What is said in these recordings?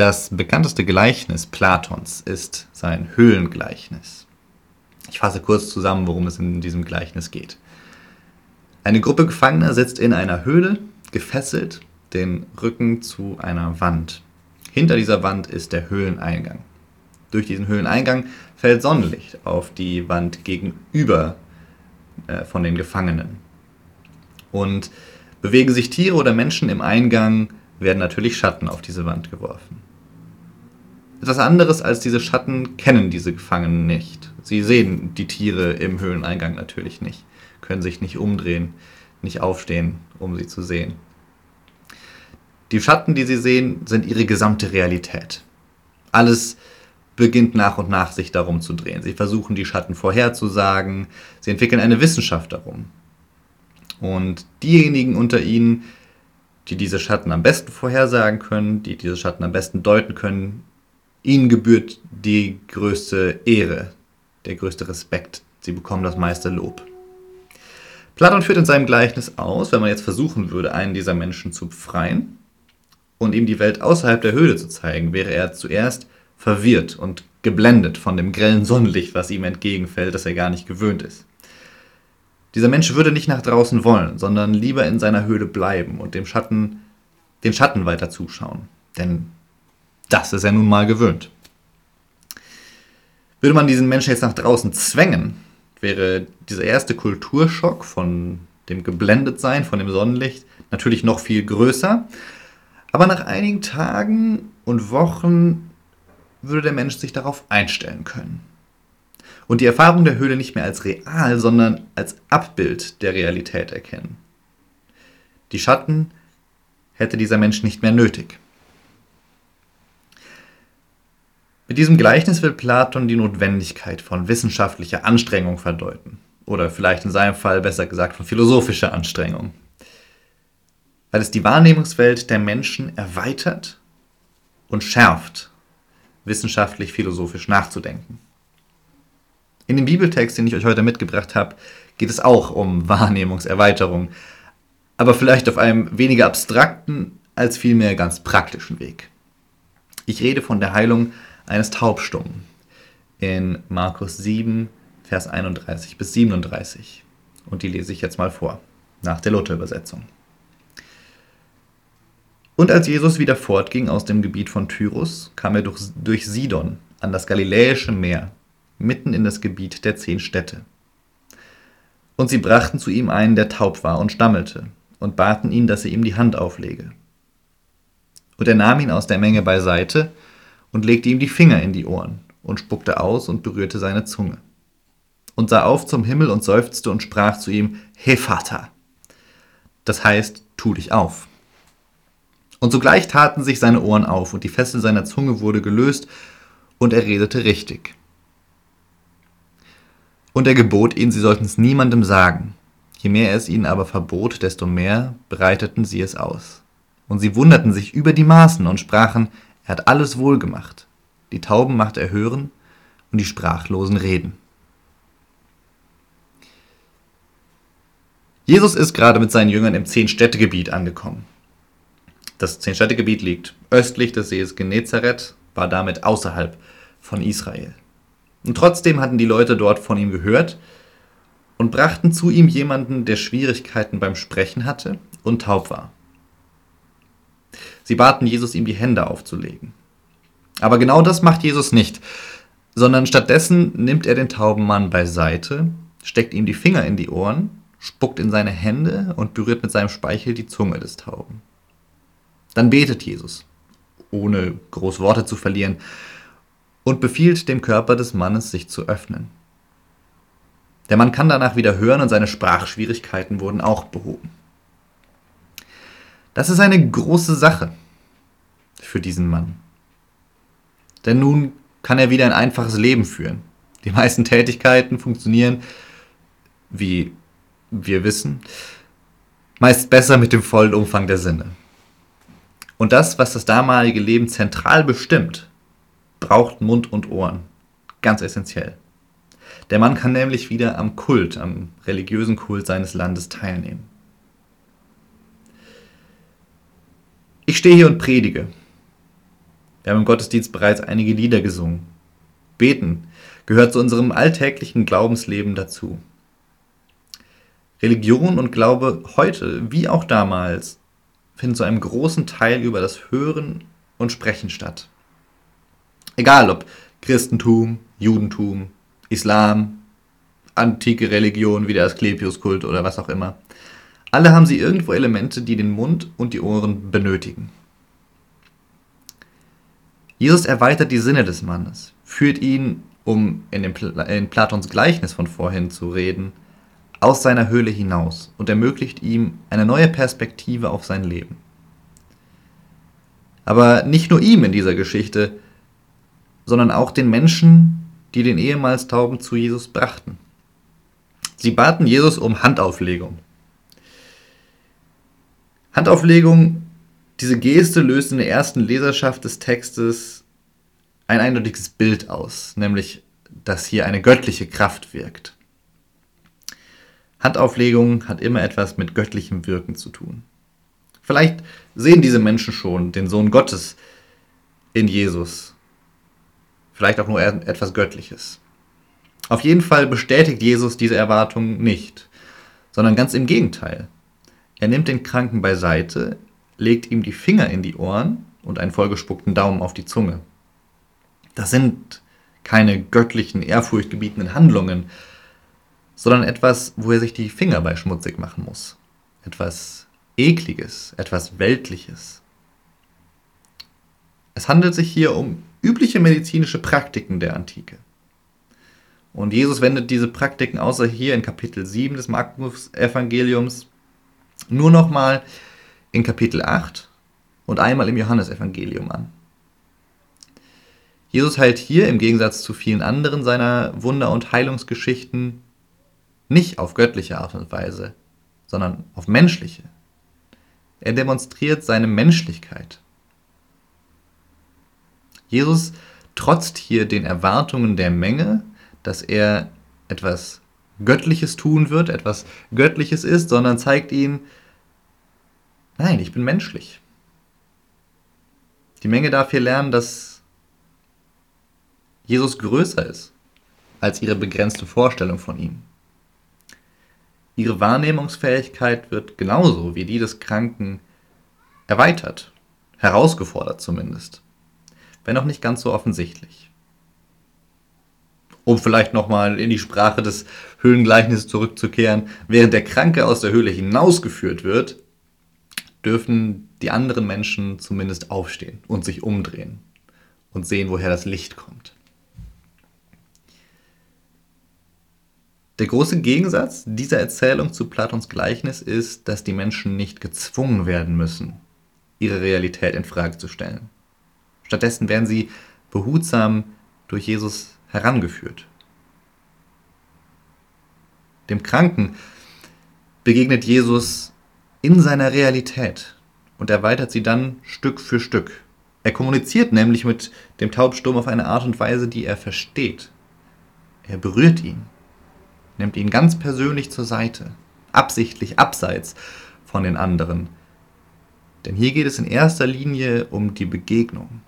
Das bekannteste Gleichnis Platons ist sein Höhlengleichnis. Ich fasse kurz zusammen, worum es in diesem Gleichnis geht. Eine Gruppe Gefangener sitzt in einer Höhle, gefesselt, den Rücken zu einer Wand. Hinter dieser Wand ist der Höhleneingang. Durch diesen Höhleneingang fällt Sonnenlicht auf die Wand gegenüber äh, von den Gefangenen. Und bewegen sich Tiere oder Menschen im Eingang, werden natürlich Schatten auf diese Wand geworfen. Etwas anderes als diese Schatten kennen diese Gefangenen nicht. Sie sehen die Tiere im Höhleneingang natürlich nicht, können sich nicht umdrehen, nicht aufstehen, um sie zu sehen. Die Schatten, die sie sehen, sind ihre gesamte Realität. Alles beginnt nach und nach sich darum zu drehen. Sie versuchen die Schatten vorherzusagen, sie entwickeln eine Wissenschaft darum. Und diejenigen unter ihnen, die diese Schatten am besten vorhersagen können, die diese Schatten am besten deuten können, ihnen gebührt die größte Ehre, der größte Respekt. Sie bekommen das meiste Lob. Platon führt in seinem Gleichnis aus, wenn man jetzt versuchen würde, einen dieser Menschen zu befreien und ihm die Welt außerhalb der Höhle zu zeigen, wäre er zuerst verwirrt und geblendet von dem grellen Sonnenlicht, was ihm entgegenfällt, das er gar nicht gewöhnt ist. Dieser Mensch würde nicht nach draußen wollen, sondern lieber in seiner Höhle bleiben und dem Schatten, den Schatten weiter zuschauen. Denn das ist er nun mal gewöhnt. Würde man diesen Menschen jetzt nach draußen zwängen, wäre dieser erste Kulturschock von dem Geblendetsein, von dem Sonnenlicht, natürlich noch viel größer. Aber nach einigen Tagen und Wochen würde der Mensch sich darauf einstellen können. Und die Erfahrung der Höhle nicht mehr als real, sondern als Abbild der Realität erkennen. Die Schatten hätte dieser Mensch nicht mehr nötig. Mit diesem Gleichnis will Platon die Notwendigkeit von wissenschaftlicher Anstrengung verdeuten. Oder vielleicht in seinem Fall besser gesagt von philosophischer Anstrengung. Weil es die Wahrnehmungswelt der Menschen erweitert und schärft, wissenschaftlich philosophisch nachzudenken. In dem Bibeltext, den ich euch heute mitgebracht habe, geht es auch um Wahrnehmungserweiterung, aber vielleicht auf einem weniger abstrakten als vielmehr ganz praktischen Weg. Ich rede von der Heilung eines Taubstummen in Markus 7, Vers 31 bis 37. Und die lese ich jetzt mal vor, nach der Luther-Übersetzung. Und als Jesus wieder fortging aus dem Gebiet von Tyrus, kam er durch, durch Sidon an das Galiläische Meer, mitten in das Gebiet der zehn Städte. Und sie brachten zu ihm einen, der taub war und stammelte, und baten ihn, dass er ihm die Hand auflege. Und er nahm ihn aus der Menge beiseite und legte ihm die Finger in die Ohren und spuckte aus und berührte seine Zunge. Und sah auf zum Himmel und seufzte und sprach zu ihm, He Vater. Das heißt, tu dich auf. Und sogleich taten sich seine Ohren auf und die Fessel seiner Zunge wurde gelöst und er redete richtig. Und er gebot ihnen, sie sollten es niemandem sagen. Je mehr er es ihnen aber verbot, desto mehr breiteten sie es aus. Und sie wunderten sich über die Maßen und sprachen, er hat alles wohl gemacht. Die Tauben macht er hören und die Sprachlosen reden. Jesus ist gerade mit seinen Jüngern im Zehn-Städte-Gebiet angekommen. Das Zehn-Städte-Gebiet liegt östlich des Sees Genezareth, war damit außerhalb von Israel. Und trotzdem hatten die Leute dort von ihm gehört und brachten zu ihm jemanden, der Schwierigkeiten beim Sprechen hatte und taub war. Sie baten Jesus, ihm die Hände aufzulegen. Aber genau das macht Jesus nicht, sondern stattdessen nimmt er den tauben Mann beiseite, steckt ihm die Finger in die Ohren, spuckt in seine Hände und berührt mit seinem Speichel die Zunge des Tauben. Dann betet Jesus, ohne groß Worte zu verlieren, und befiehlt dem Körper des Mannes, sich zu öffnen. Der Mann kann danach wieder hören und seine Sprachschwierigkeiten wurden auch behoben. Das ist eine große Sache für diesen Mann. Denn nun kann er wieder ein einfaches Leben führen. Die meisten Tätigkeiten funktionieren, wie wir wissen, meist besser mit dem vollen Umfang der Sinne. Und das, was das damalige Leben zentral bestimmt, braucht Mund und Ohren. Ganz essentiell. Der Mann kann nämlich wieder am Kult, am religiösen Kult seines Landes teilnehmen. Ich stehe hier und predige. Wir haben im Gottesdienst bereits einige Lieder gesungen. Beten gehört zu unserem alltäglichen Glaubensleben dazu. Religion und Glaube heute wie auch damals finden zu einem großen Teil über das Hören und Sprechen statt. Egal ob Christentum, Judentum, Islam, antike Religion wie der Asklepios-Kult oder was auch immer. Alle haben sie irgendwo Elemente, die den Mund und die Ohren benötigen. Jesus erweitert die Sinne des Mannes, führt ihn, um in, dem, in Platons Gleichnis von vorhin zu reden, aus seiner Höhle hinaus und ermöglicht ihm eine neue Perspektive auf sein Leben. Aber nicht nur ihm in dieser Geschichte, sondern auch den Menschen, die den ehemals Tauben zu Jesus brachten. Sie baten Jesus um Handauflegung. Handauflegung, diese Geste löst in der ersten Leserschaft des Textes ein eindeutiges Bild aus, nämlich, dass hier eine göttliche Kraft wirkt. Handauflegung hat immer etwas mit göttlichem Wirken zu tun. Vielleicht sehen diese Menschen schon den Sohn Gottes in Jesus. Vielleicht auch nur etwas Göttliches. Auf jeden Fall bestätigt Jesus diese Erwartung nicht, sondern ganz im Gegenteil. Er nimmt den Kranken beiseite, legt ihm die Finger in die Ohren und einen vollgespuckten Daumen auf die Zunge. Das sind keine göttlichen, ehrfurchtgebietenden Handlungen, sondern etwas, wo er sich die Finger bei schmutzig machen muss. Etwas Ekliges, etwas Weltliches. Es handelt sich hier um übliche medizinische Praktiken der Antike. Und Jesus wendet diese Praktiken außer hier in Kapitel 7 des Markus-Evangeliums nur nochmal in Kapitel 8 und einmal im Johannesevangelium an. Jesus heilt hier im Gegensatz zu vielen anderen seiner Wunder- und Heilungsgeschichten nicht auf göttliche Art und Weise, sondern auf menschliche. Er demonstriert seine Menschlichkeit. Jesus trotzt hier den Erwartungen der Menge, dass er etwas Göttliches tun wird, etwas Göttliches ist, sondern zeigt ihnen, nein, ich bin menschlich. Die Menge darf hier lernen, dass Jesus größer ist als ihre begrenzte Vorstellung von ihm. Ihre Wahrnehmungsfähigkeit wird genauso wie die des Kranken erweitert, herausgefordert zumindest, wenn auch nicht ganz so offensichtlich um vielleicht nochmal in die Sprache des Höhlengleichnisses zurückzukehren, während der Kranke aus der Höhle hinausgeführt wird, dürfen die anderen Menschen zumindest aufstehen und sich umdrehen und sehen, woher das Licht kommt. Der große Gegensatz dieser Erzählung zu Platons Gleichnis ist, dass die Menschen nicht gezwungen werden müssen, ihre Realität in Frage zu stellen. Stattdessen werden sie behutsam durch Jesus herangeführt. Dem Kranken begegnet Jesus in seiner Realität und erweitert sie dann Stück für Stück. Er kommuniziert nämlich mit dem Taubsturm auf eine Art und Weise, die er versteht. Er berührt ihn, nimmt ihn ganz persönlich zur Seite, absichtlich abseits von den anderen. Denn hier geht es in erster Linie um die Begegnung.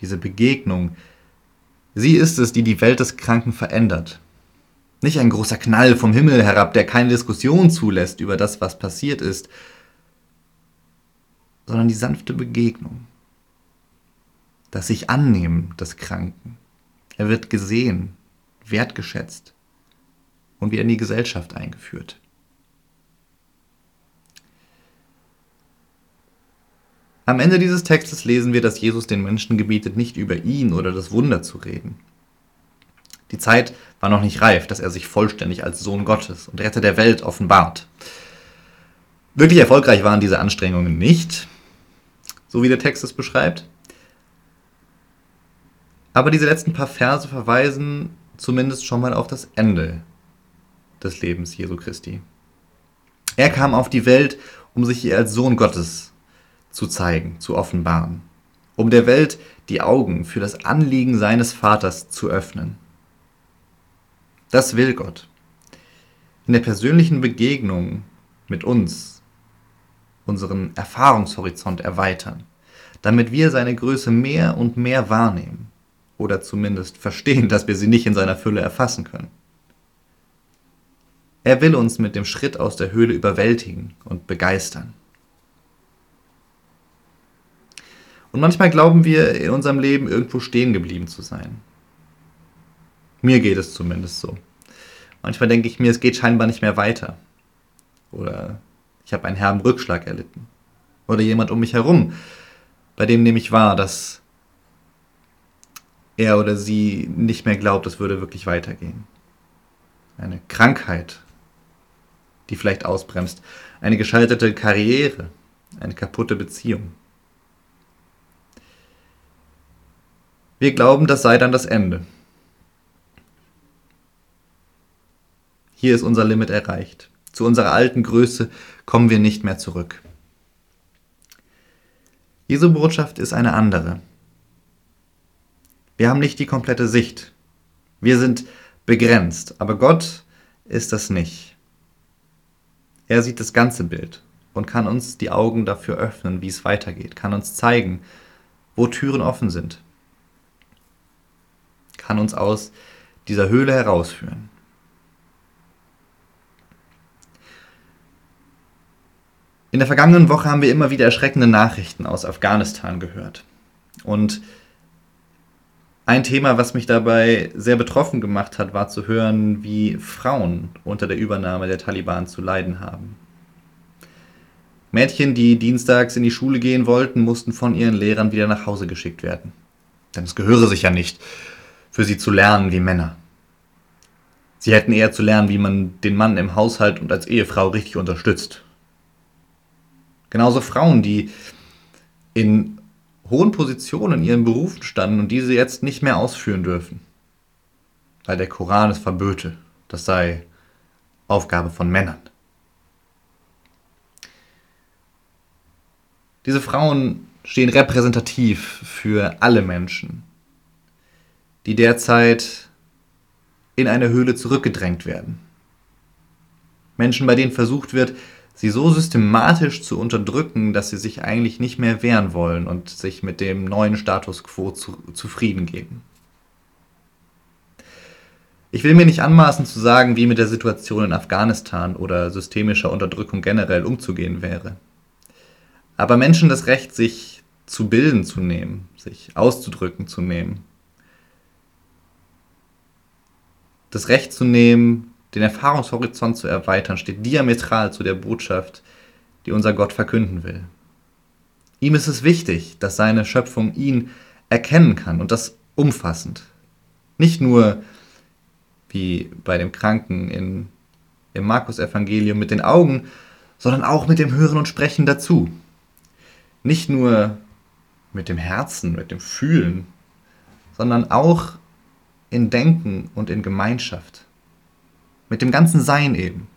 Diese Begegnung, Sie ist es, die die Welt des Kranken verändert. Nicht ein großer Knall vom Himmel herab, der keine Diskussion zulässt über das, was passiert ist, sondern die sanfte Begegnung. Das sich annehmen des Kranken. Er wird gesehen, wertgeschätzt und wieder in die Gesellschaft eingeführt. Am Ende dieses Textes lesen wir, dass Jesus den Menschen gebietet, nicht über ihn oder das Wunder zu reden. Die Zeit war noch nicht reif, dass er sich vollständig als Sohn Gottes und Retter der Welt offenbart. Wirklich erfolgreich waren diese Anstrengungen nicht, so wie der Text es beschreibt. Aber diese letzten paar Verse verweisen zumindest schon mal auf das Ende des Lebens Jesu Christi. Er kam auf die Welt, um sich hier als Sohn Gottes zu zeigen, zu offenbaren, um der Welt die Augen für das Anliegen seines Vaters zu öffnen. Das will Gott. In der persönlichen Begegnung mit uns unseren Erfahrungshorizont erweitern, damit wir seine Größe mehr und mehr wahrnehmen oder zumindest verstehen, dass wir sie nicht in seiner Fülle erfassen können. Er will uns mit dem Schritt aus der Höhle überwältigen und begeistern. Und manchmal glauben wir in unserem Leben irgendwo stehen geblieben zu sein. Mir geht es zumindest so. Manchmal denke ich mir, es geht scheinbar nicht mehr weiter. Oder ich habe einen herben Rückschlag erlitten. Oder jemand um mich herum, bei dem nehme ich wahr, dass er oder sie nicht mehr glaubt, es würde wirklich weitergehen. Eine Krankheit, die vielleicht ausbremst. Eine gescheiterte Karriere, eine kaputte Beziehung. Wir glauben, das sei dann das Ende. Hier ist unser Limit erreicht. Zu unserer alten Größe kommen wir nicht mehr zurück. Jesu Botschaft ist eine andere. Wir haben nicht die komplette Sicht. Wir sind begrenzt, aber Gott ist das nicht. Er sieht das ganze Bild und kann uns die Augen dafür öffnen, wie es weitergeht, kann uns zeigen, wo Türen offen sind, kann uns aus dieser Höhle herausführen. In der vergangenen Woche haben wir immer wieder erschreckende Nachrichten aus Afghanistan gehört. Und ein Thema, was mich dabei sehr betroffen gemacht hat, war zu hören, wie Frauen unter der Übernahme der Taliban zu leiden haben. Mädchen, die dienstags in die Schule gehen wollten, mussten von ihren Lehrern wieder nach Hause geschickt werden. Denn es gehöre sich ja nicht, für sie zu lernen wie Männer. Sie hätten eher zu lernen, wie man den Mann im Haushalt und als Ehefrau richtig unterstützt Genauso Frauen, die in hohen Positionen in ihren Berufen standen und diese jetzt nicht mehr ausführen dürfen. Weil der Koran es verböte. Das sei Aufgabe von Männern. Diese Frauen stehen repräsentativ für alle Menschen, die derzeit in eine Höhle zurückgedrängt werden. Menschen, bei denen versucht wird, sie so systematisch zu unterdrücken, dass sie sich eigentlich nicht mehr wehren wollen und sich mit dem neuen Status quo zu, zufrieden geben. Ich will mir nicht anmaßen zu sagen, wie mit der Situation in Afghanistan oder systemischer Unterdrückung generell umzugehen wäre. Aber Menschen das Recht, sich zu bilden zu nehmen, sich auszudrücken zu nehmen, das Recht zu nehmen, den Erfahrungshorizont zu erweitern, steht diametral zu der Botschaft, die unser Gott verkünden will. Ihm ist es wichtig, dass seine Schöpfung ihn erkennen kann und das umfassend. Nicht nur wie bei dem Kranken in, im Markus-Evangelium mit den Augen, sondern auch mit dem Hören und Sprechen dazu. Nicht nur mit dem Herzen, mit dem Fühlen, sondern auch in Denken und in Gemeinschaft. Mit dem ganzen Sein eben.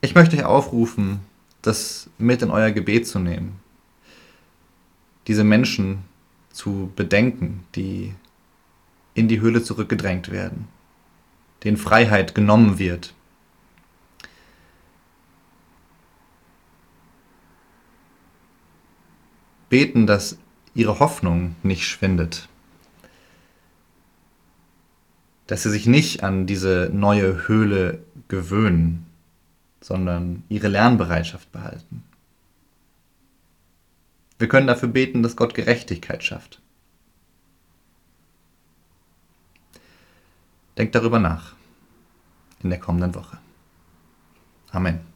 Ich möchte euch aufrufen, das mit in euer Gebet zu nehmen. Diese Menschen zu bedenken, die in die Höhle zurückgedrängt werden, denen Freiheit genommen wird. Beten, dass ihre Hoffnung nicht schwindet dass sie sich nicht an diese neue Höhle gewöhnen, sondern ihre Lernbereitschaft behalten. Wir können dafür beten, dass Gott Gerechtigkeit schafft. Denkt darüber nach in der kommenden Woche. Amen.